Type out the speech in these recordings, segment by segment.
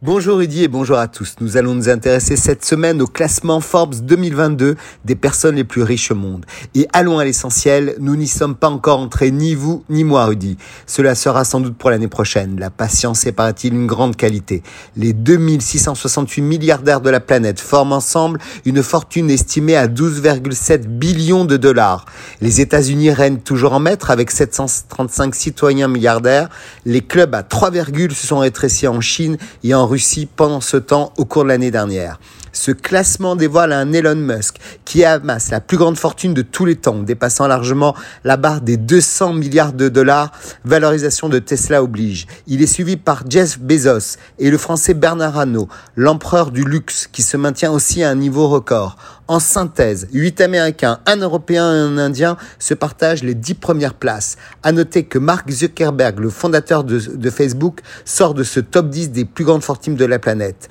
Bonjour Rudy et bonjour à tous. Nous allons nous intéresser cette semaine au classement Forbes 2022 des personnes les plus riches au monde. Et allons à l'essentiel, nous n'y sommes pas encore entrés, ni vous ni moi Rudy. Cela sera sans doute pour l'année prochaine. La patience est paraît-il une grande qualité. Les 2668 milliardaires de la planète forment ensemble une fortune estimée à 12,7 billions de dollars. Les États-Unis règnent toujours en maître avec 735 citoyens milliardaires. Les clubs à 3, se sont rétrécis en Chine et en Russie pendant ce temps au cours de l'année dernière. Ce classement dévoile un Elon Musk qui amasse la plus grande fortune de tous les temps, dépassant largement la barre des 200 milliards de dollars, valorisation de Tesla oblige. Il est suivi par Jeff Bezos et le français Bernard Arnault, l'empereur du luxe, qui se maintient aussi à un niveau record. En synthèse, 8 Américains, un Européen et un Indien se partagent les 10 premières places. À noter que Mark Zuckerberg, le fondateur de, de Facebook, sort de ce top 10 des plus grandes fortunes de la planète.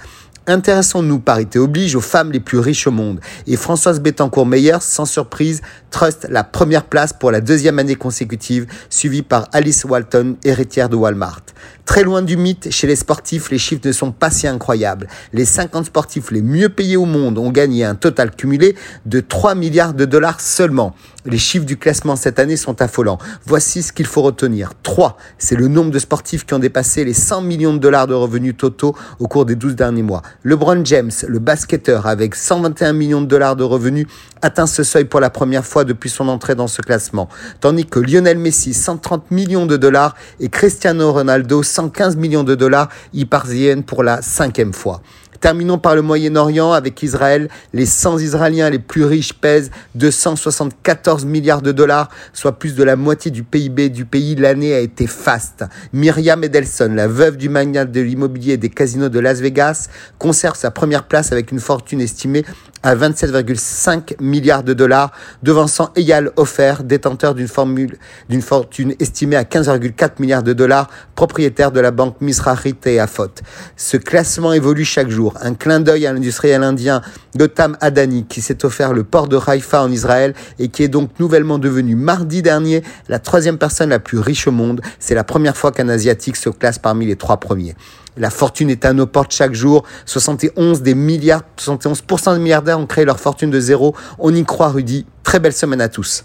Intéressons-nous, parité oblige, aux femmes les plus riches au monde. Et Françoise Bettencourt-Meyer, sans surprise, trust la première place pour la deuxième année consécutive, suivie par Alice Walton, héritière de Walmart. Très loin du mythe, chez les sportifs, les chiffres ne sont pas si incroyables. Les 50 sportifs les mieux payés au monde ont gagné un total cumulé de 3 milliards de dollars seulement. Les chiffres du classement cette année sont affolants. Voici ce qu'il faut retenir. 3, c'est le nombre de sportifs qui ont dépassé les 100 millions de dollars de revenus totaux au cours des 12 derniers mois. LeBron James, le basketteur avec 121 millions de dollars de revenus, atteint ce seuil pour la première fois depuis son entrée dans ce classement. Tandis que Lionel Messi, 130 millions de dollars et Cristiano Ronaldo, 115 millions de dollars, y parviennent pour la cinquième fois. Terminons par le Moyen-Orient avec Israël. Les 100 Israéliens les plus riches pèsent 274 milliards de dollars, soit plus de la moitié du PIB du pays. L'année a été faste. Myriam Edelson, la veuve du magnat de l'immobilier des casinos de Las Vegas, conserve sa première place avec une fortune estimée à 27,5 milliards de dollars, devançant Eyal Ofer, détenteur d'une fortune estimée à 15,4 milliards de dollars, propriétaire de la banque Misrachit et. Ce classement évolue chaque jour. Un clin d'œil à l'industriel indien Gotham Adani qui s'est offert le port de Haïfa en Israël et qui est donc nouvellement devenu mardi dernier la troisième personne la plus riche au monde. C'est la première fois qu'un asiatique se classe parmi les trois premiers. La fortune est à nos portes chaque jour. 71 des milliards, 71% des milliardaires ont créé leur fortune de zéro. On y croit, Rudy. Très belle semaine à tous.